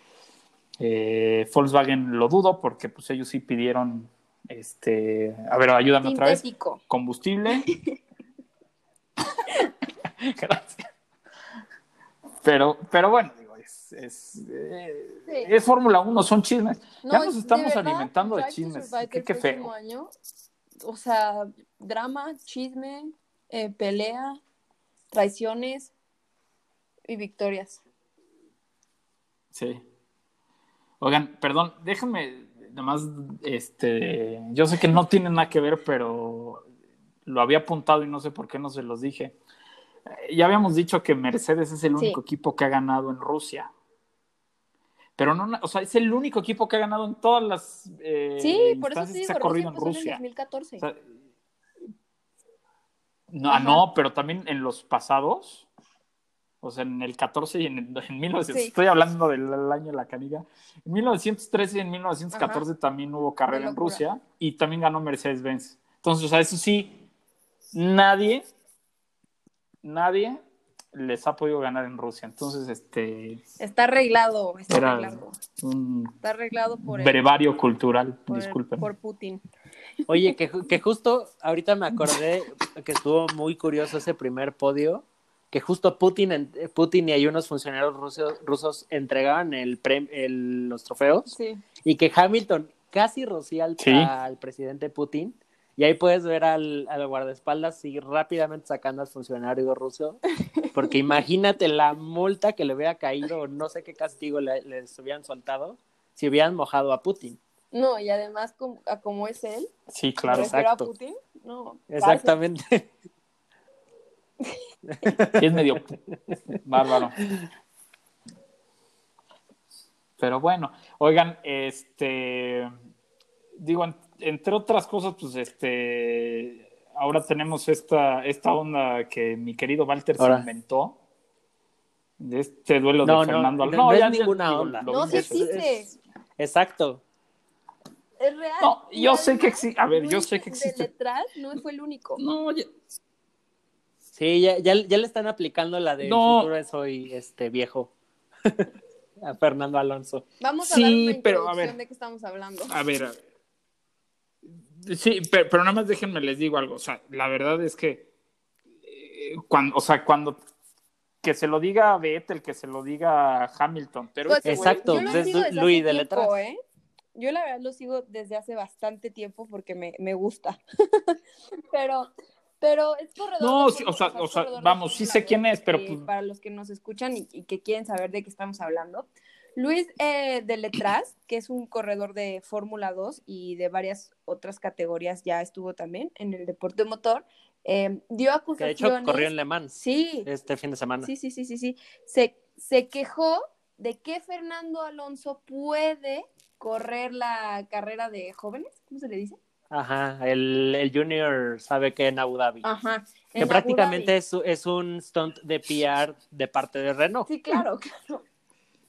eh, Volkswagen lo dudo porque pues ellos sí pidieron, este, a ver, ayúdame otra vez. Combustible. Gracias. Pero, pero bueno, es, es, eh, Fórmula 1, son chismes. ya nos estamos alimentando de chismes. Qué, feo. o sea, drama, chisme, eh, pelea, traiciones y victorias. Sí. Oigan, perdón, déjenme nomás, este, yo sé que no tiene nada que ver, pero lo había apuntado y no sé por qué no se los dije. Eh, ya habíamos dicho que Mercedes es el único equipo que ha ganado en Rusia. Pero no, o sea, es el único equipo que ha ganado en todas las. Eh, sí, por eso sí, se ha corrido en Rusia. En 2014. no, no, pero también en los pasados. O sea, en el 14 y en, en 1900, estoy hablando del año de la canilla. En 1913 y en 1914 también hubo carrera en Rusia y también ganó Mercedes-Benz. Entonces, o sea, eso sí, nadie, nadie les ha podido ganar en Rusia. Entonces, este. Está arreglado, está arreglado. está arreglado por. El, brevario cultural, disculpen. por Putin. Oye, que, que justo ahorita me acordé que estuvo muy curioso ese primer podio que justo Putin, Putin y hay unos funcionarios rusos, rusos entregaban el, los trofeos y que Hamilton casi rocía al, presidente Putin y ahí puedes ver al, al guardaespaldas y rápidamente sacando al funcionario ruso, porque imagínate la multa que le hubiera caído, no sé qué castigo le, les hubieran soltado si hubieran mojado a Putin. No, y además, como, como es él, sí, claro, exacto. a Putin, No, Exactamente. es medio bárbaro. Pero bueno, oigan, este, digo, entre otras cosas, pues este, ahora tenemos esta, esta onda que mi querido Walter se inventó. De este duelo de Fernando No, no, ya ninguna onda. No, sí existe. exacto. Es real. No, yo sé que existe. A ver, yo sé que existe. Detrás no fue el único. No, ya. Sí, ya, ya, ya, le están aplicando la de no. futuro es hoy este viejo. a Fernando Alonso. Vamos a sí, dar una pero a ver, de qué estamos hablando. A ver, a ver. Sí, pero, pero, nada más déjenme les digo algo. O sea, la verdad es que eh, cuando, o sea, cuando que se lo diga a Vettel, que se lo diga a Hamilton, pero pues, exacto, yo es Luis de letras. ¿eh? Yo la verdad lo sigo desde hace bastante tiempo porque me, me gusta. pero pero es corredor. No, o sea, o sea vamos, sí sé quién es, pero pues... para los que nos escuchan y, que quieren saber de qué estamos hablando, Luis eh, de Letras, que es un corredor de Fórmula 2 y de varias otras categorías, ya estuvo también en el deporte motor, eh, dio acusaciones. Que de hecho corrió en Le Mans. Sí. Este fin de semana. Sí, sí, sí, sí, sí. Se, se quejó de que Fernando Alonso puede correr la carrera de jóvenes, ¿cómo se le dice? Ajá, el, el Junior sabe que en Abu Dhabi. Ajá. Que prácticamente es, es, un stunt de PR de parte de Renault. Sí, claro, claro.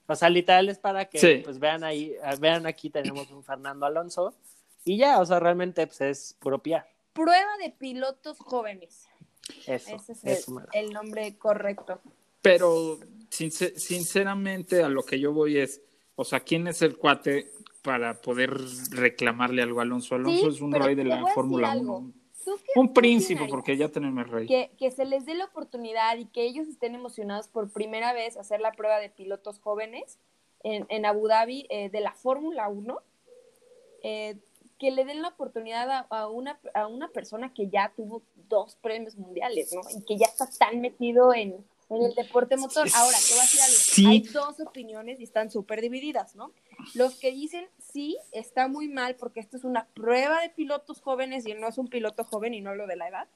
O sea, literal es para que pues vean ahí, vean aquí tenemos un Fernando Alonso y ya, o sea, realmente pues es puro PR. Prueba de pilotos jóvenes. Eso, Ese es el, el, nombre correcto. Pero sinceramente a lo que yo voy es, o sea, ¿quién es el cuate para poder reclamarle algo a Alonso. Alonso es un rey de la Fórmula 1. Un príncipe, porque ya tenemos rey. Que, que, se les dé la oportunidad y que ellos estén emocionados por primera vez a hacer la prueba de pilotos jóvenes en, en Abu Dhabi eh, de la Fórmula 1. Eh, que le den la oportunidad a, a, una, a una persona que ya tuvo dos premios mundiales, ¿no? Y que ya está tan metido en, en el deporte motor. Ahora, te voy a decir algo. Hay dos opiniones y están súper divididas, ¿no? Los que dicen, sí, está muy mal porque esto es una prueba de pilotos jóvenes y no es un piloto joven y no lo de la edad.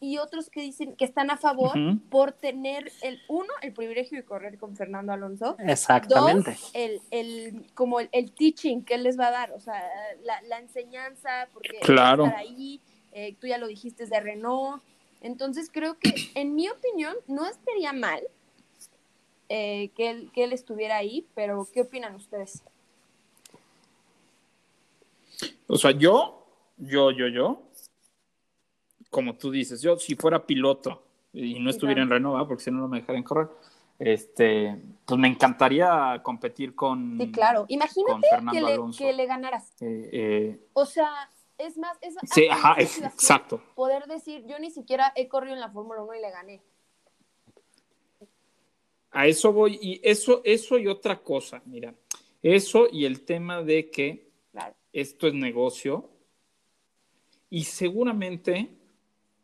Y otros que dicen que están a favor por tener el uno, el privilegio de correr con Fernando Alonso. Exactamente. Dos, el, el, como el, teaching que él les va a dar, o sea, la, la enseñanza, porque claro. estar ahí, eh, tú ya lo dijiste, es de Renault, entonces creo que, en mi opinión, no estaría mal eh, que, él, que él estuviera ahí, pero ¿qué opinan ustedes? O sea, yo, yo, yo, yo, como tú dices, yo si fuera piloto y no estuviera en Renova, porque si no, no me dejarían correr, este, pues me encantaría competir con. Sí, claro. Imagínate que le, que le, ganaras. Eh, eh, o sea, es más, es sí, ajá, exacto. Poder decir, yo ni siquiera he corrido en la Fórmula 1 y le gané. A eso voy, y eso, eso y otra cosa, mira, eso y el tema de que esto es negocio, y seguramente,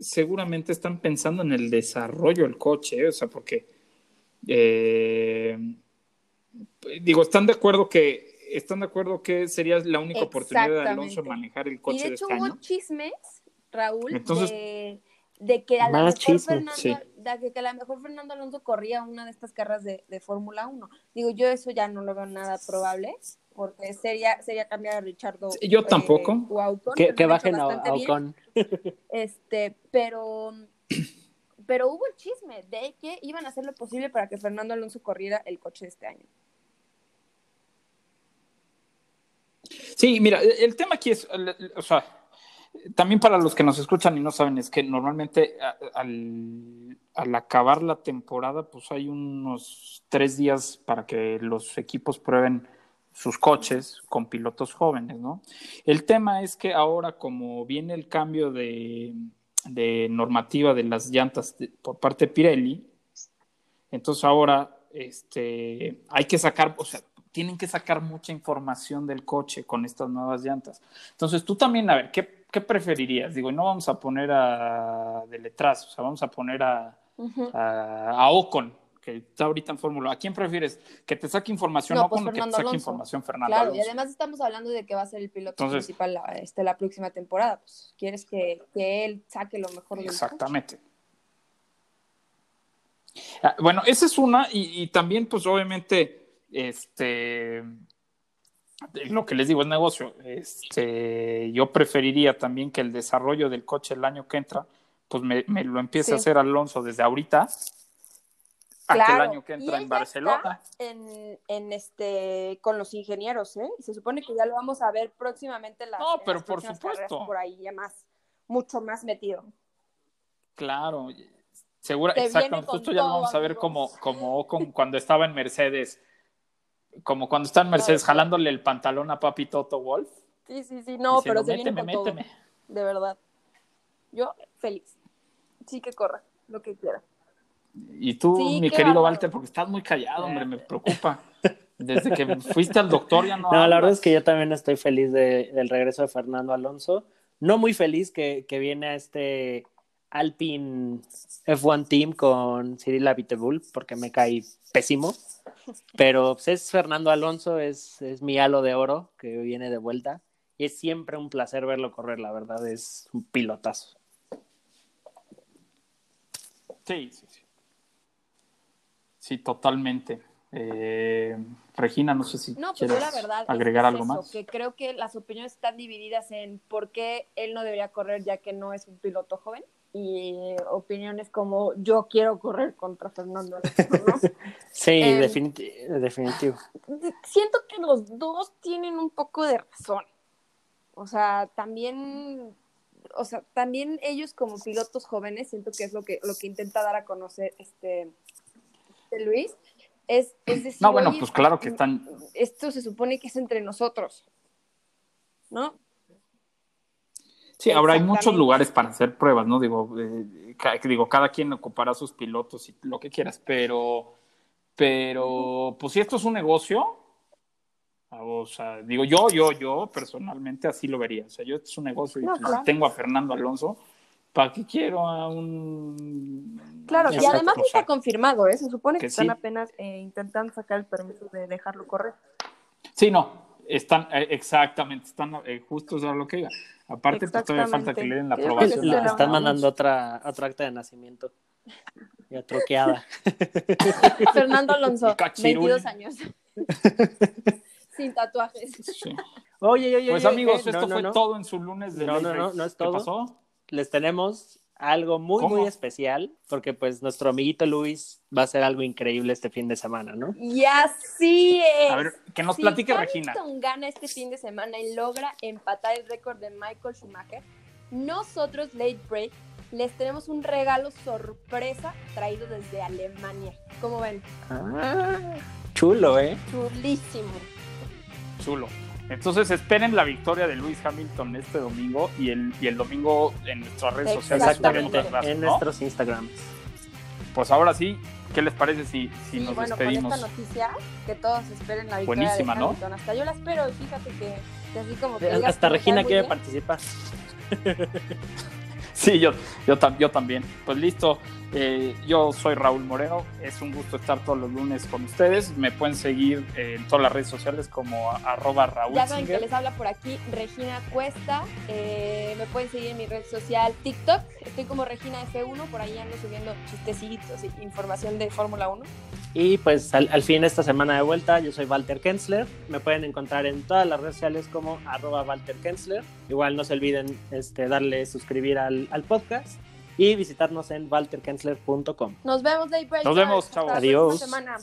seguramente están pensando en el desarrollo del coche, ¿eh? o sea, porque eh, digo, están de acuerdo que ¿están de acuerdo que sería la única oportunidad de Alonso manejar el coche y de, hecho, de este hubo chismes, Raúl, de, que a lo mejor Fernando, de que a lo mejor Fernando Alonso corría una de estas carreras de, de Fórmula 1. Digo, yo eso ya no lo veo nada probable, porque sería, sería cambiar a Richardo. yo tampoco. Eh, que, bajen a, Ocon. Este, pero pero hubo el chisme de que iban a hacer lo posible para que Fernando Alonso corriera el coche de este año. Sí, mira, el tema aquí es, o sea, también para los que nos escuchan y no saben, es que normalmente al, acabar la temporada, pues hay unos tres días para que los equipos prueben sus coches con pilotos jóvenes, ¿no? El tema es que ahora, como viene el cambio de, normativa de las llantas por parte de Pirelli, entonces ahora este, hay que sacar, o sea, tienen que sacar mucha información del coche con estas nuevas llantas. Entonces, tú también, a ver, ¿qué, qué preferirías? Digo, no vamos a poner a de letras, o sea, vamos a poner a, a, Ocon, que está ahorita en Fórmula. ¿A quién prefieres? ¿Que te saque información No, o pues con que te saque Alonso. información Fernando Claro, y además estamos hablando de que va a ser el piloto Entonces- principal la, este, la próxima temporada. Pues quieres que, que él saque lo mejor coche. Exactamente. Ah, Bueno, esa es una, y, y también, pues obviamente, este, lo que les digo es negocio. Este, yo preferiría también que el desarrollo del coche el año que entra, pues me, me lo empiece a hacer Alonso desde ahorita, que el Claro, año que entra en Barcelona. En, en este, con los ingenieros, ¿eh? Se supone que ya lo vamos a ver próximamente en las, No, pero las por supuesto. por ahí, ya más, mucho más metido. Claro, segura, exacto. Justo ya lo vamos a ver como, como, como cuando estaba en Mercedes, como cuando está en Mercedes Claro. jalándole el pantalón a Papi Toto Wolf. Sí, sí, sí, no, pero se viene méteme, con todo, méteme. de verdad. Yo feliz. Sí que corra, lo que quiera. Y tú, Sí, mi querido. Walter, porque estás muy callado, hombre, me preocupa. Desde que fuiste al doctor ya no. No, la verdad es que yo también estoy feliz de- del regreso de Fernando Alonso. No muy feliz que, que viene a este Alpine F1 Team con Cyril Abiteboul, porque me cae pésimo. Pero pues, es Fernando Alonso, es, es mi halo de oro que viene de vuelta. Y es siempre un placer verlo correr, la verdad, es un pilotazo. Sí, sí, sí. Sí, totalmente. Eh, Regina, no sé si No, pues quieres la verdad agregar es algo eso, más. que creo que las opiniones están divididas en por qué él no debería correr ya que no es un piloto joven y opiniones como yo quiero correr contra Fernando Alonso, ¿no? Sí, definiti- definitivo. Siento que los dos tienen un poco de razón. O sea, también o sea, también ellos como pilotos jóvenes, siento que es lo que lo que intenta dar a conocer este, este Luis es, es decir, No, bueno, pues claro que están. esto se supone que es entre nosotros. ¿No? Sí, ahora hay muchos lugares para hacer pruebas, ¿no? Digo, eh, ca- digo, cada quien ocupará sus pilotos y lo que quieras, pero, pero, pues si esto es un negocio, o sea, digo, yo, yo, yo personalmente así lo vería. O sea, yo esto es un negocio y No, pues, claro. tengo a Fernando Alonso, ¿para qué quiero a un... Claro, y además no está confirmado, ¿eh? Se supone que, que están sí. apenas eh, intentando sacar el permiso de dejarlo correr. Sí, no, están, eh, exactamente, están eh, justo eso es a lo que iba. Aparte, pues todavía falta que le den la creo aprobación. Le están vamos. mandando otra, otro acta de nacimiento. Ya troqueada. Fernando Alonso, Cachirul. 22 años. Sin tatuajes. Sí. Oye, oye, Pues oye, amigos, eh, esto no, no, fue no. todo en su lunes de No, no, no, no es ¿Qué todo. pasó? Les tenemos algo muy, ¿Cómo? muy especial, porque pues nuestro amiguito Luis va a hacer algo increíble este fin de semana, ¿no? Y así es. A ver, que nos si platique Hamilton Regina. gana este fin de semana y logra empatar el récord de Michael Schumacher, nosotros, Late Break, les tenemos un regalo sorpresa traído desde Alemania. ¿Cómo ven? Ah, chulo, ¿eh? Chulísimo. Chulo. Entonces esperen la victoria de Luis Hamilton este domingo y el, y el domingo en nuestras redes sociales. Exactamente, las- en ¿no? nuestros Instagrams. Pues ahora sí, ¿qué les parece si, si Sí, nos bueno, despedimos? con esta noticia, que todos esperen la victoria Buenísima, de ¿no? Hamilton. Hasta yo la espero y fíjate que, que así como que digas Hasta Regina quiere participar. Sí, yo, yo, yo también. Pues listo, eh, yo soy Raúl Moreno, es un gusto estar todos los lunes con ustedes. Me pueden seguir eh, en todas las redes sociales como a- arroba Raúl Ya saben que les habla por aquí Regina Cuesta. Eh, me pueden seguir en mi red social TikTok. Estoy como Regina F1. Por ahí ando subiendo chistecitos y información de Fórmula 1. Y pues al, al fin esta semana de vuelta, yo soy Walter Kensler. Me pueden encontrar en todas las redes sociales como arroba Walter Kensler. Igual no se olviden este, darle suscribir al, al podcast y visitarnos en walterkensler.com. Nos vemos, Daybreakers. Nos vemos, chavos. Adiós. semana.